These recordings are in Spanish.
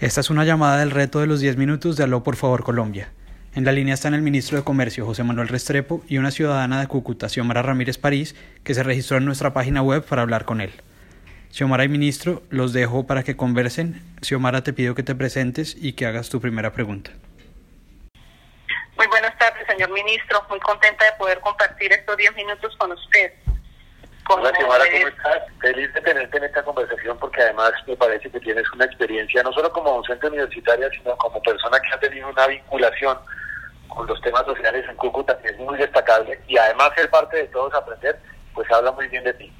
Esta es una llamada del reto de los 10 minutos de Aló por favor Colombia. En la línea están el ministro de Comercio José Manuel Restrepo y una ciudadana de Cúcuta, Xiomara Ramírez París, que se registró en nuestra página web para hablar con él. Xiomara y ministro, los dejo para que conversen. Xiomara, te pido que te presentes y que hagas tu primera pregunta. Muy buenas tardes, señor ministro. Muy contenta de poder compartir estos 10 minutos con usted. Hola, Xiomara, ¿cómo estás? Feliz de tenerte en esta conversación porque además me parece que tienes una experiencia no solo como docente universitaria, sino como persona que ha tenido una vinculación con los temas sociales en Cúcuta que es muy destacable y además ser parte de todos aprender, pues habla muy bien de ti.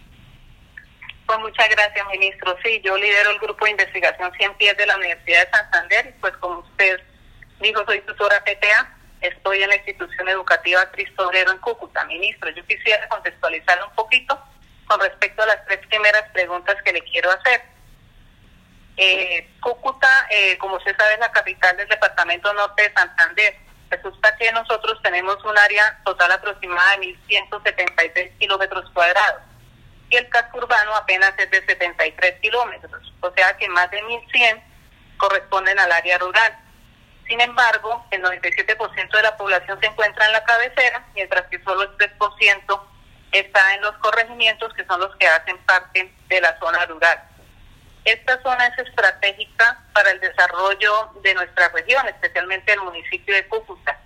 Pues muchas gracias, ministro. Sí, yo lidero el grupo de investigación 100 pies de la Universidad de Santander y pues como usted dijo, soy tutora PTA. Estoy en la institución educativa Cristo Obrero en Cúcuta. Ministro, yo quisiera contextualizar un poquito con respecto a las tres primeras preguntas que le quiero hacer. Eh, Cúcuta, eh, como usted sabe, es la capital del departamento norte de Santander. Resulta que nosotros tenemos un área total aproximada de 1.173 kilómetros cuadrados y el casco urbano apenas es de 73 kilómetros, o sea que más de 1.100 corresponden al área rural. Sin embargo, el 97% de la población se encuentra en la cabecera, mientras que solo el 3% está en los corregimientos que son los que hacen parte de la zona rural. Esta zona es estratégica para el desarrollo de nuestra región, especialmente el municipio de Cúcuta.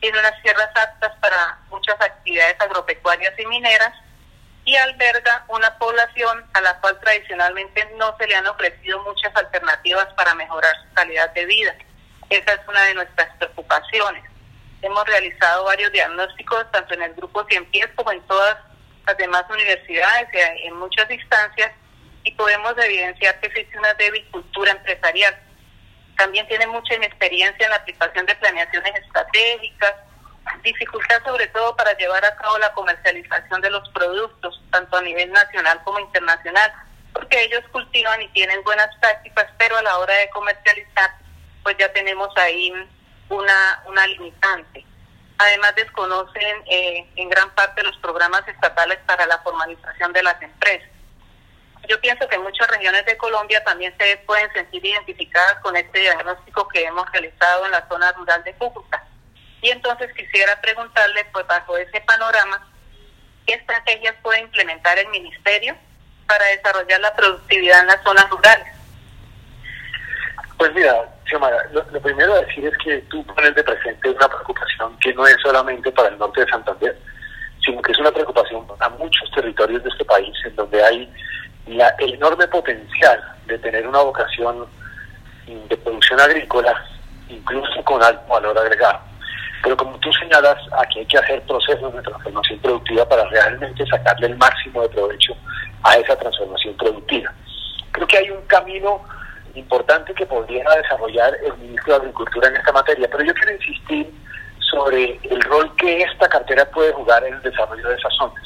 Tiene unas tierras aptas para muchas actividades agropecuarias y mineras y alberga una población a la cual tradicionalmente no se le han ofrecido muchas alternativas para mejorar su calidad de vida. Esa es una de nuestras preocupaciones. Hemos realizado varios diagnósticos, tanto en el grupo 100 pies como en todas las demás universidades y en muchas instancias, y podemos evidenciar que existe una débil cultura empresarial. También tiene mucha inexperiencia en la aplicación de planeaciones estratégicas, dificultad sobre todo para llevar a cabo la comercialización de los productos, tanto a nivel nacional como internacional, porque ellos cultivan y tienen buenas prácticas, pero a la hora de comercializar, pues ya tenemos ahí una, una limitante. Además desconocen eh, en gran parte los programas estatales para la formalización de las empresas. Yo pienso que muchas regiones de Colombia también se pueden sentir identificadas con este diagnóstico que hemos realizado en la zona rural de Cúcuta. Y entonces quisiera preguntarle, pues bajo ese panorama, ¿qué estrategias puede implementar el Ministerio para desarrollar la productividad en las zonas rurales? Pues mira, Xiomara, lo, primero a decir es que tú pones de presente una preocupación que no es solamente para el norte de Santander, sino que es una preocupación para muchos territorios de este país, en donde hay la, el enorme potencial de tener una vocación de producción agrícola, incluso con alto valor agregado. Pero como tú señalas, aquí hay que hacer procesos de transformación productiva para realmente sacarle el máximo de provecho a esa transformación productiva. Creo que hay un camino importante que podría desarrollar el ministro de Agricultura en esta materia, pero yo quiero insistir sobre el rol que esta cartera puede jugar en el desarrollo de esas zonas.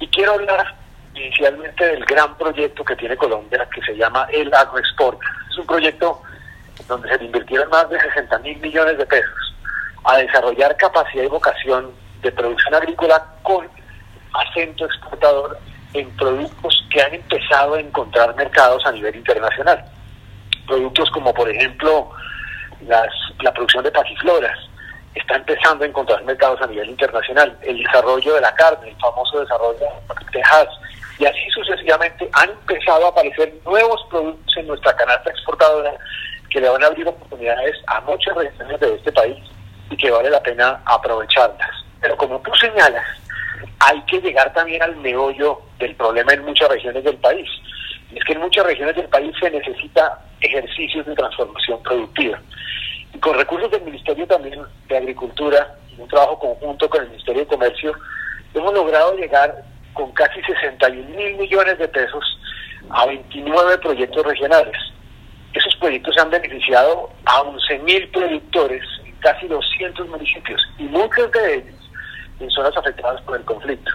Y quiero hablar inicialmente del gran proyecto que tiene Colombia, que se llama el Agroexport. Es un proyecto donde se invirtieron más de 60 mil millones de pesos a desarrollar capacidad y vocación de producción agrícola con acento exportador en productos que han empezado a encontrar mercados a nivel internacional productos como por ejemplo las, la producción de pasifloras está empezando a encontrar mercados a nivel internacional, el desarrollo de la carne, el famoso desarrollo de Texas, y así sucesivamente han empezado a aparecer nuevos productos en nuestra canasta exportadora que le van a abrir oportunidades a muchas regiones de este país y que vale la pena aprovecharlas. Pero como tú señalas, hay que llegar también al meollo del problema en muchas regiones del país. Es que en muchas regiones del país se necesita ejercicios de transformación productiva. Y con recursos del Ministerio también de Agricultura y un trabajo conjunto con el Ministerio de Comercio, hemos logrado llegar con casi 61 mil millones de pesos a 29 proyectos regionales. Esos proyectos han beneficiado a 11 mil productores en casi 200 municipios y muchos de ellos en zonas afectadas por el conflicto.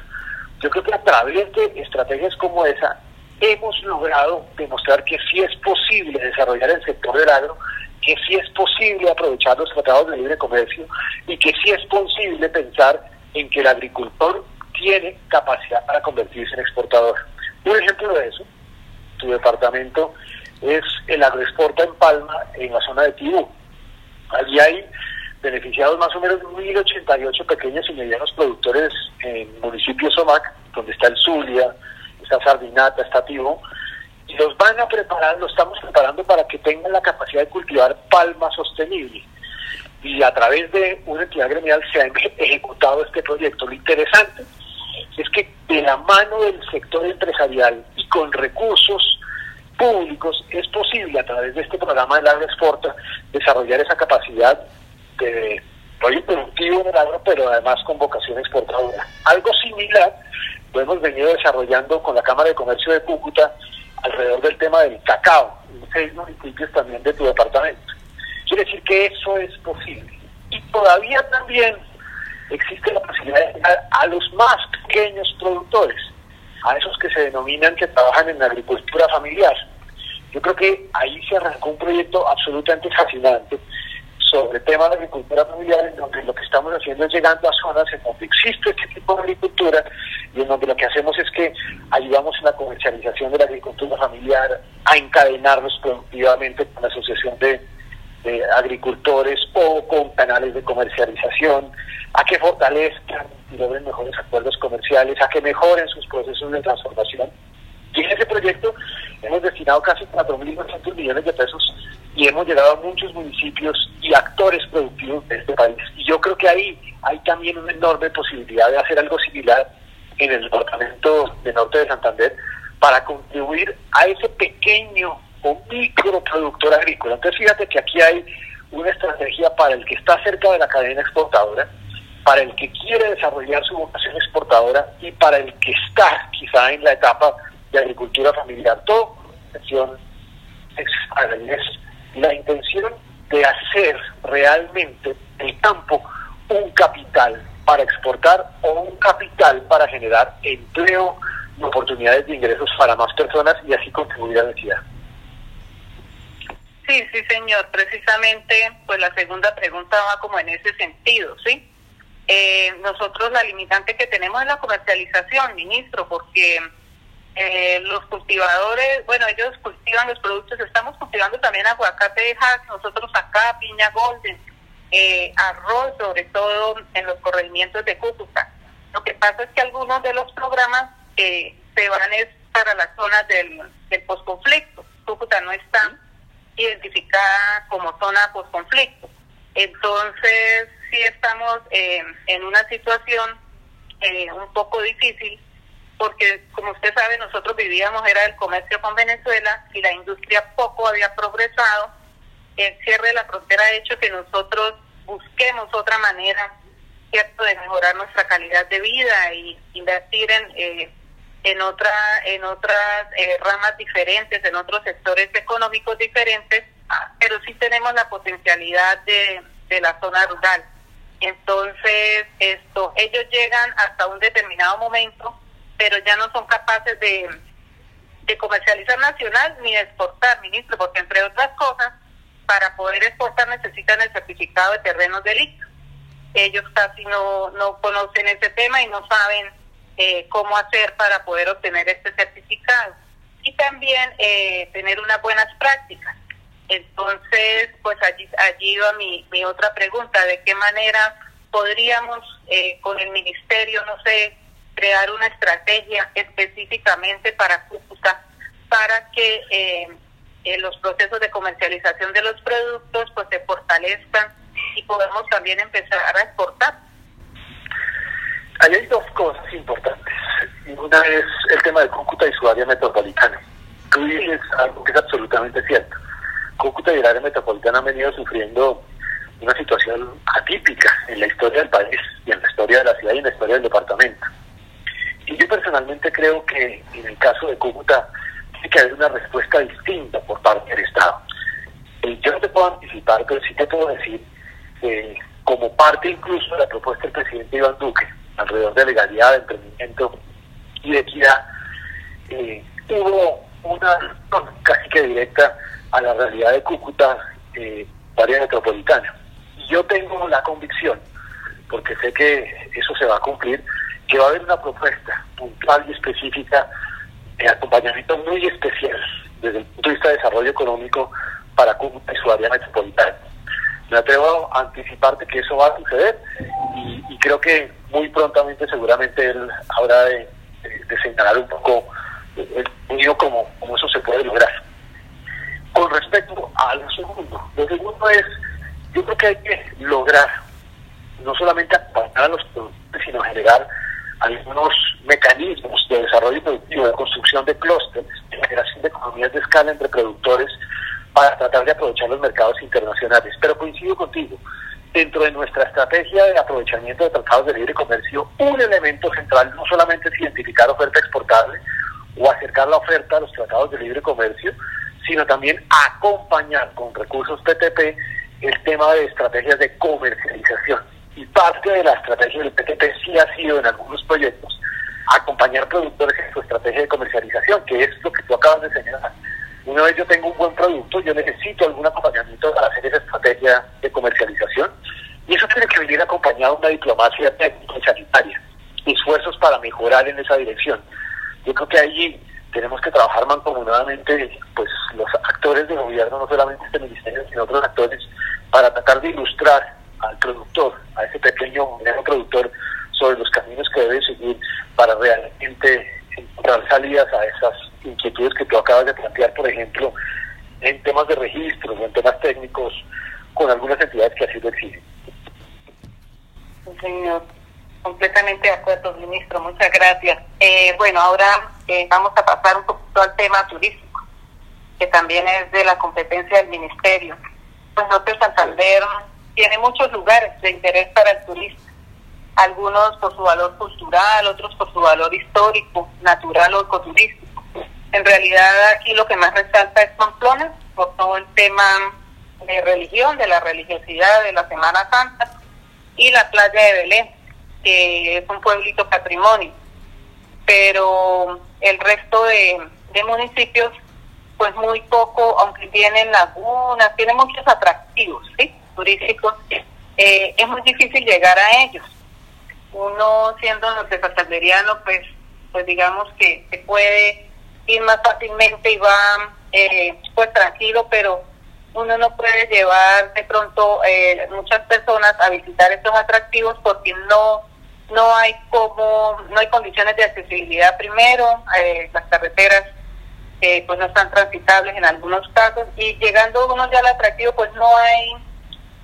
Yo creo que a través de estrategias como esa hemos logrado demostrar que sí es posible desarrollar el sector del agro, que sí es posible aprovechar los tratados de libre comercio y que sí es posible pensar en que el agricultor tiene capacidad para convertirse en exportador. Un ejemplo de eso, tu departamento es el agroexporta en Palma, en la zona de Tibú. Allí hay beneficiados más o menos 1.088 pequeños y medianos productores en el municipio Somac, donde está el Zulia, está Sardinata, está Tibú, y los van a preparar, lo estamos preparando para que tengan la capacidad de cultivar palma sostenible. Y a través de una entidad gremial se ha ejecutado este proyecto. Lo interesante es que de la mano del sector empresarial y con recursos públicos es posible a través de este programa del exporta desarrollar esa capacidad de rollo productivo en el agro, pero además con vocación exportadora. Algo similar lo hemos venido desarrollando con la Cámara de Comercio de Cúcuta alrededor del tema del cacao, en seis municipios también de tu departamento. Quiere decir que eso es posible. Y todavía también existe la posibilidad de llegar a los más pequeños productores, a esos que se denominan que trabajan en agricultura familiar. Yo creo que ahí se arrancó un proyecto absolutamente fascinante sobre temas de agricultura familiar, en donde lo que estamos haciendo es llegando a zonas en donde existe este tipo de agricultura y en donde lo que hacemos es que ayudamos en la comercialización de la agricultura familiar, a encadenarlos productivamente con la asociación de, agricultores o con canales de comercialización, a que fortalezcan y logren mejores acuerdos comerciales, a que mejoren sus procesos de transformación. Y en ese proyecto hemos destinado casi 4.900 millones de pesos y hemos llegado a muchos municipios y actores productivos de este país. Y yo creo que ahí hay también una enorme posibilidad de hacer algo similar en el departamento de norte de Santander para contribuir a ese pequeño o micro productor agrícola. Entonces fíjate que aquí hay una estrategia para el que está cerca de la cadena exportadora, para el que quiere desarrollar su vocación exportadora y para el que está quizá en la etapa de agricultura familiar. Todo intención la intención de hacer realmente el campo un capital para exportar o un capital para generar empleo y oportunidades de ingresos para más personas y así contribuir a la ciudad. Sí, sí, señor. Precisamente, pues la segunda pregunta va como en ese sentido, ¿sí? Eh, nosotros la limitante que tenemos es la comercialización, ministro, porque eh, los cultivadores, bueno, ellos cultivan los productos, estamos cultivando también aguacate de nosotros acá, piña golden, eh, arroz, sobre todo en los corregimientos de Cúcuta. Lo que pasa es que algunos de los programas eh, se van es para las zonas del, del posconflicto. Cúcuta no está identificada como zona posconflicto. Entonces, sí estamos en una situación un poco difícil porque como usted sabe, nosotros vivíamos, era el comercio con Venezuela y la industria poco había progresado. El cierre de la frontera ha hecho que nosotros busquemos otra manera, ¿cierto?, de mejorar nuestra calidad de vida y invertir en, eh, en, otra, en otras eh, ramas diferentes, en otros sectores económicos diferentes, pero sí tenemos la potencialidad de, de la zona rural. Entonces, esto, ellos llegan hasta un determinado momento pero ya no son capaces de, de comercializar nacional ni de exportar, ministro, porque entre otras cosas, para poder exportar necesitan el certificado de terrenos de Ellos casi no, no conocen ese tema y no saben eh, cómo hacer para poder obtener este certificado. Y también eh, tener unas buenas prácticas. Entonces, pues allí, allí va mi, mi otra pregunta, ¿de qué manera podríamos eh, con el ministerio, no sé, crear una estrategia específicamente para Cúcuta para que eh, eh, los procesos de comercialización de los productos pues se fortalezcan y podamos también empezar a exportar. Ahí hay dos cosas importantes. Una es el tema de Cúcuta y su área metropolitana. Tú dices algo que es absolutamente cierto. Cúcuta y el área metropolitana han venido sufriendo una situación atípica en la historia del país y en la historia de la ciudad y en la historia del departamento. Y yo personalmente creo que en el caso de Cúcuta tiene que haber una respuesta distinta por parte del Estado. Eh, yo no te puedo anticipar, pero sí te puedo decir, que como parte incluso de la propuesta del presidente Iván Duque, alrededor de legalidad, de emprendimiento y de equidad, eh, hubo una casi que directa a la realidad de Cúcuta, eh, área metropolitana. Y yo tengo la convicción, porque sé que eso se va a cumplir, que va a haber una propuesta puntual y específica de acompañamiento muy especial desde el punto de vista de desarrollo económico para Cúcuta y su área metropolitana. Me atrevo a anticiparte que eso va a suceder y, creo que muy prontamente seguramente él habrá de, señalar un poco el camino como, como eso se puede lograr. Con respecto a lo segundo, lo segundo es, yo creo que hay que lograr no solamente acompañar a los productores, sino generar algunos mecanismos de desarrollo productivo, de construcción de clústeres, de generación de economías de escala entre productores para tratar de aprovechar los mercados internacionales. Pero coincido contigo, dentro de nuestra estrategia de aprovechamiento de tratados de libre comercio, un elemento central no solamente es identificar oferta exportable o acercar la oferta a los tratados de libre comercio, sino también acompañar con recursos PTP el tema de estrategias de comercialización y parte de la estrategia del PTP sí ha sido en algunos proyectos acompañar productores en su estrategia de comercialización, que es lo que tú acabas de señalar. Una vez yo tengo un buen producto, yo necesito algún acompañamiento para hacer esa estrategia de comercialización y eso tiene que venir acompañado de una diplomacia técnica y sanitaria, esfuerzos para mejorar en esa dirección. Yo creo que allí tenemos que trabajar mancomunadamente, pues los actores de gobierno, no solamente este ministerio, sino otros actores, para tratar de ilustrar al productor, a ese pequeño mediano productor, sobre los caminos que debe seguir para realmente encontrar salidas a esas inquietudes que tú acabas de plantear, por ejemplo, en temas de registros o en temas técnicos con algunas entidades que así lo exigen. Señor, completamente de acuerdo, ministro. Muchas gracias. Eh, bueno, ahora eh, vamos a pasar un poquito al tema turístico, que también es de la competencia del ministerio. Pues Norte Santander tiene muchos lugares de interés para el turista, algunos por su valor cultural, otros por su valor histórico, natural o ecoturístico. En realidad aquí lo que más resalta es Pamplona, por todo el tema de religión, de la religiosidad de la Semana Santa, y la playa de Belén, que es un pueblito patrimonio. Pero el resto de, municipios, pues muy poco, aunque tienen lagunas, tienen muchos atractivos, ¿sí? Turísticos, eh, es muy difícil llegar a ellos. Uno siendo norte-santanderiano, pues, pues digamos que se puede ir más fácilmente y va eh, pues tranquilo, pero uno no puede llevar de pronto eh, muchas personas a visitar estos atractivos porque no no hay como no hay condiciones de accesibilidad primero las carreteras pues no están transitables en algunos casos y llegando uno ya al atractivo pues no hay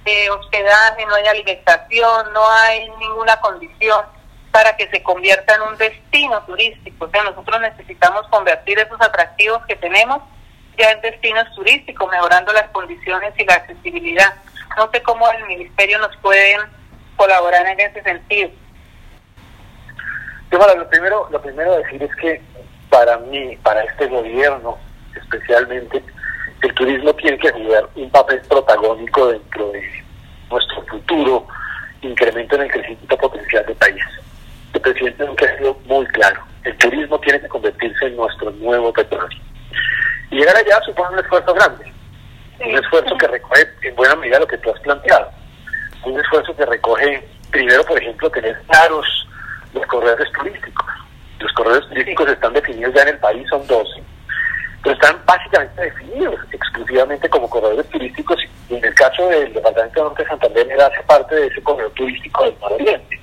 de hospedaje, no hay alimentación, no hay ninguna condición para que se convierta en un destino turístico. O sea, nosotros necesitamos convertir esos atractivos que tenemos ya en destinos turísticos, mejorando las condiciones y la accesibilidad. No sé cómo el ministerio nos puede colaborar en ese sentido. bueno, lo primero, lo primero decir es que para mí, para este gobierno especialmente, el turismo tiene que jugar un papel protagónico dentro de nuestro futuro incremento en el crecimiento potencial del país. El presidente nunca ha sido muy claro. El turismo tiene que convertirse en nuestro nuevo petróleo. Y llegar allá supone un esfuerzo grande. Un esfuerzo que recoge en buena medida lo que tú has planteado. Un esfuerzo que recoge, primero, por ejemplo, tener claros los corredores turísticos. Los corredores turísticos están definidos ya en el país, son 12 pero están básicamente definidos exclusivamente como corredores turísticos y en el caso del Departamento de Norte de Santander hace parte de ese corredor turístico del nororiente.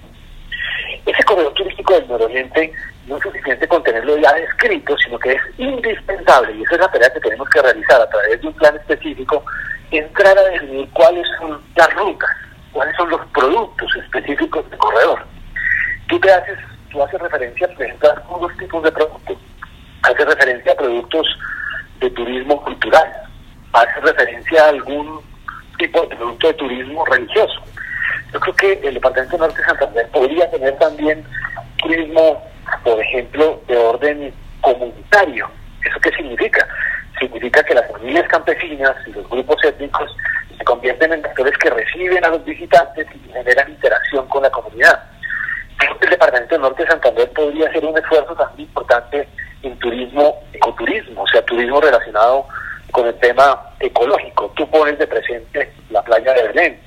Ese corredor turístico del nororiente no es suficiente con tenerlo ya descrito, sino que es indispensable, y esa es la tarea que tenemos que realizar a través de un plan específico, entrar a definir cuáles son las rutas, cuáles son los productos específicos del corredor. Tú te haces, tú haces referencia, por ejemplo, a tipos de productos hace referencia a productos de turismo cultural, hace referencia a algún tipo de producto de turismo religioso. Yo creo que el Departamento Norte de Santander podría tener también turismo, por ejemplo, de orden comunitario. ¿Eso qué significa? Significa que las familias campesinas y los grupos étnicos se convierten en actores que reciben a los visitantes y generan interacción con la comunidad. Creo que el Departamento Norte de Santander podría hacer un esfuerzo también importante en turismo, ecoturismo, o sea, relacionado con el tema ecológico. Tú pones de presente la playa de Belén,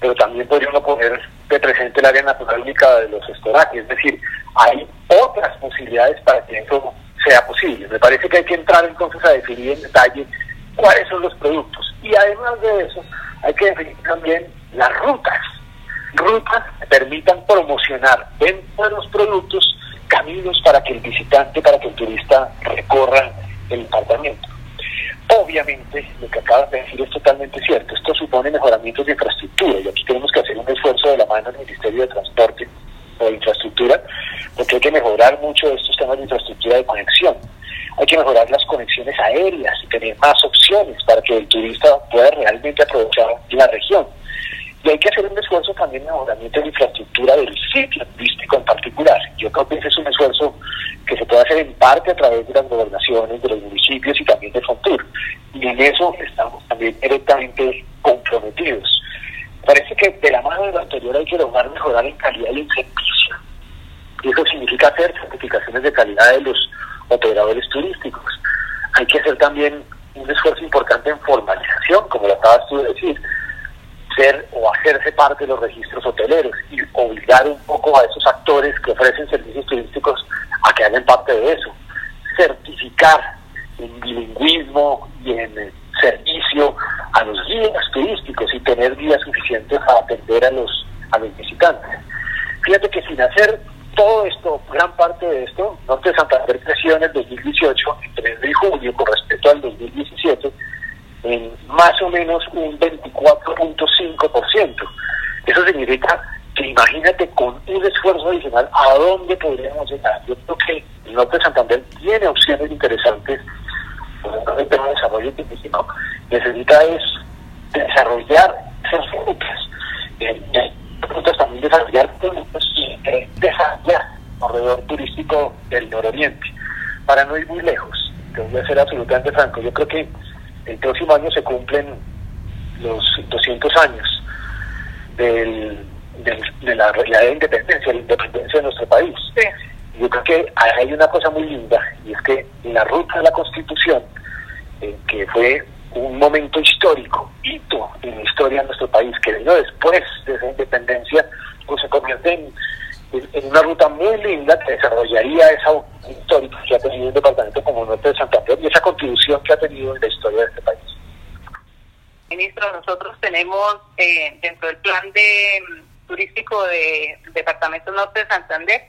pero también podríamos poner de presente el área natural de los estoraques, es decir, hay otras posibilidades para que eso sea posible. Me parece que hay que entrar entonces a definir en detalle cuáles son los productos. Y además de eso, hay que definir también las rutas. Rutas que permitan promocionar dentro de los productos caminos para que el visitante, para que el turista recorra el departamento. Obviamente, lo que acabas de decir es totalmente cierto. Esto supone mejoramientos de infraestructura y aquí tenemos que hacer un esfuerzo de la mano del Ministerio de Transporte o de Infraestructura, porque hay que mejorar mucho estos temas de infraestructura de conexión. Hay que mejorar las conexiones aéreas y tener más opciones para que el turista pueda realmente aprovechar la región. Y hay que hacer un esfuerzo también de mejoramiento de infraestructura del sitio turístico en particular. Yo creo que ese es un esfuerzo que se puede hacer en parte a través de las gobernaciones, de los municipios y también de Fontur. Y en eso estamos también directamente comprometidos. Parece que de la mano de lo anterior hay que lograr mejorar en calidad el servicio. Y eso significa hacer certificaciones de calidad de los operadores turísticos. Hay que hacer también un esfuerzo importante en formalización, como lo acabas tú de decir, ser o hacerse parte de los registros hoteleros y obligar un poco a esos actores que ofrecen servicios turísticos a que hagan parte de eso. Certificar en bilingüismo y en eh, servicio a los guías turísticos y tener guías suficientes para atender a los, a los visitantes. Fíjate que sin hacer todo esto, gran parte de esto, Norte de Santander creció en el 2018, entre enero y junio, con respecto al 2017, en más o menos un 24.5%. Eso significa que imagínate con un esfuerzo adicional a dónde podríamos llegar. Yo creo que el norte de Santander tiene opciones interesantes el tema de desarrollo turístico. Necesita es desarrollar esas rutas. rutas también desarrollar y desarrollar alrededor turístico del nororiente. Para no ir muy lejos, te voy a ser absolutamente franco, yo creo que el próximo año se cumplen los 200 años del, de la realidad de independencia, la independencia de nuestro país. Yo creo que hay una cosa muy linda y es que la ruta de la Constitución, eh, que fue un momento histórico, hito en la historia de nuestro país, que vino después de esa independencia, pues se convierte en, una ruta muy linda que desarrollaría esa histórica que ha tenido el departamento como Norte de Santander y esa contribución que ha tenido en la historia de este país. Ministro, nosotros eh, dentro del plan mm, turístico de Departamento Norte de Santander,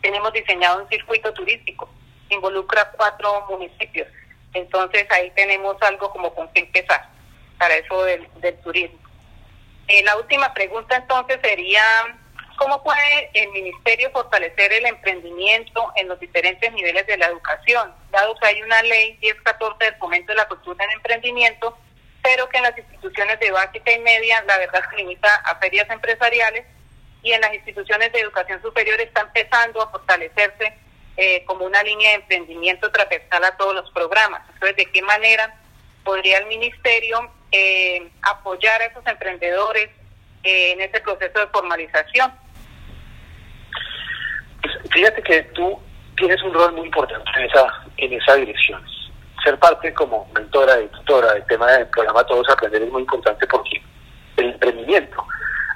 tenemos diseñado un circuito turístico, involucra cuatro municipios, entonces ahí tenemos algo como con qué empezar para eso del, turismo. Eh, la última pregunta entonces sería, ¿cómo puede el Ministerio fortalecer el emprendimiento en los diferentes niveles de la educación? Dado que hay una ley 1014 del fomento de la cultura en emprendimiento, pero que en las instituciones de básica y media la verdad se limita a ferias empresariales y en las instituciones de educación superior está empezando a fortalecerse eh, como una línea de emprendimiento transversal a todos los programas. Entonces, ¿de qué manera podría el ministerio eh, apoyar a esos emprendedores eh, en ese proceso de formalización? Pues, fíjate que tú tienes un rol muy importante en esa, en esa dirección ser parte como mentora y tutora del tema del programa Todos Aprender es muy importante porque el emprendimiento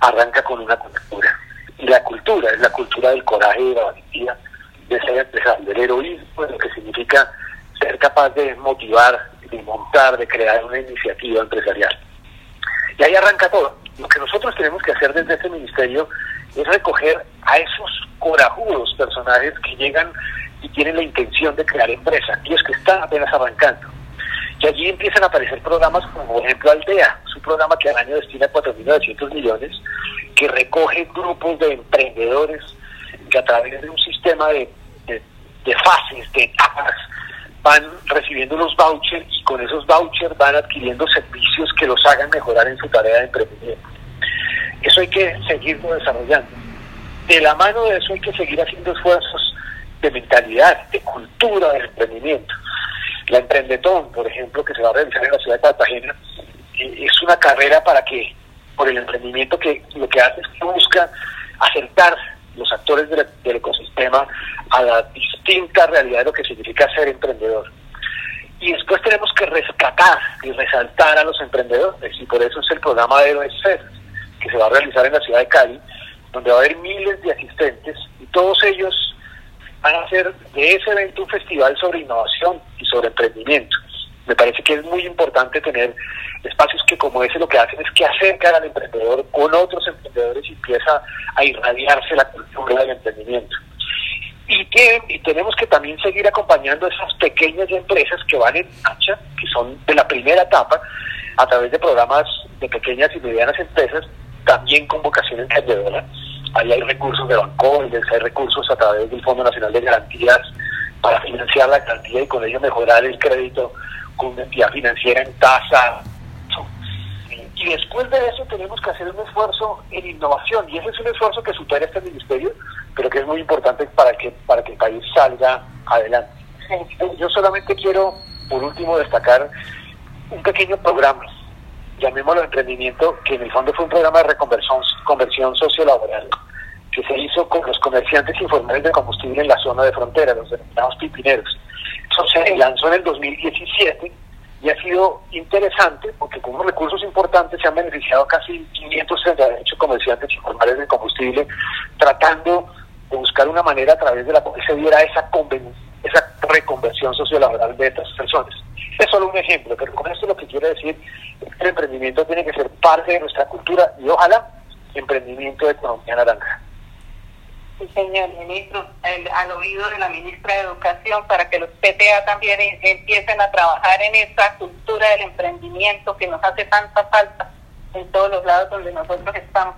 arranca con una cultura. Y la cultura es la cultura del coraje y de la valentía de ser empresario, del heroísmo, lo que significa ser capaz de motivar, de montar, de crear una iniciativa empresarial. Y ahí arranca todo. Lo que nosotros tenemos que hacer desde este ministerio es recoger a esos corajudos personajes que llegan y tienen la intención de crear empresa, y es que están apenas arrancando. Y allí empiezan a aparecer programas como, por ejemplo, Aldea, es un programa que al año destina 4.900 millones, que recoge grupos de emprendedores que a través de un sistema de, de, fases, de etapas, van recibiendo los vouchers y con esos vouchers van adquiriendo servicios que los hagan mejorar en su tarea de emprendimiento. Eso hay que seguirlo desarrollando. De la mano de eso hay que seguir haciendo esfuerzos de mentalidad, de cultura del emprendimiento. La Emprendetón, por ejemplo, que se va a realizar en la ciudad de Cartagena, eh, es una carrera para que, por el emprendimiento que lo que hace es que busca acercar los actores del, ecosistema a la distinta realidad de lo que significa ser emprendedor. Y después tenemos que rescatar y resaltar a los emprendedores, y por eso es el programa de Héroes que se va a realizar en la ciudad de Cali, donde va a haber miles de asistentes, y todos ellos van a hacer de ese evento un festival sobre innovación y sobre emprendimiento. Me parece que es muy importante tener espacios que como ese lo que hacen es que acercan al emprendedor con otros emprendedores y empieza a irradiarse la cultura del emprendimiento. Y, que, y tenemos que también seguir acompañando esas pequeñas empresas que van en marcha, que son de la primera etapa, a través de programas de pequeñas y medianas empresas, también con vocación emprendedora. Ahí hay recursos de Bancoides, hay recursos a través del Fondo Nacional de Garantías para financiar la garantía y con ello mejorar el crédito con una entidad financiera en tasa. Y después de eso tenemos que hacer un esfuerzo en innovación y ese es un esfuerzo que supera este ministerio, pero que es muy importante para que, para que el país salga adelante. Yo solamente quiero, por último, destacar un pequeño programa, llamémoslo emprendimiento, que en el fondo fue un programa de reconversión conversión sociolaboral que se hizo con los comerciantes informales de combustible en la zona de frontera, los denominados pipineros. Eso se lanzó en el 2017 y ha sido interesante porque con unos recursos importantes se han beneficiado casi 538 comerciantes informales de combustible tratando de buscar una manera a través de la cual se diera esa, esa reconversión sociolaboral de estas personas. Es solo un ejemplo, pero con esto lo que quiero decir es que el emprendimiento tiene que ser parte de nuestra cultura y ojalá emprendimiento de economía naranja. Sí, señor ministro, al oído de la ministra de Educación, para que los PTA también empiecen a trabajar en esta cultura del emprendimiento que nos hace tanta falta en todos los lados donde nosotros estamos.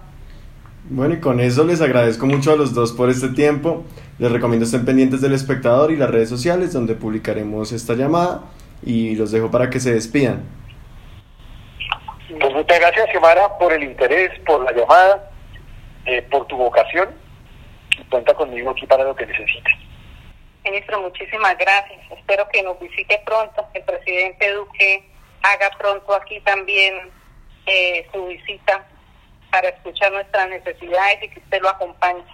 Bueno, y con eso les agradezco mucho a los dos por este tiempo. Les recomiendo estén pendientes del espectador y las redes sociales donde publicaremos esta llamada y los dejo para que se despidan. Pues muchas gracias, Xiomara, por el interés, por la llamada, eh, por tu vocación. Cuenta conmigo aquí para lo que necesites. Ministro, muchísimas gracias. Espero que nos visite pronto, que el presidente Duque haga pronto aquí también eh, su visita para escuchar nuestras necesidades y que usted lo acompañe.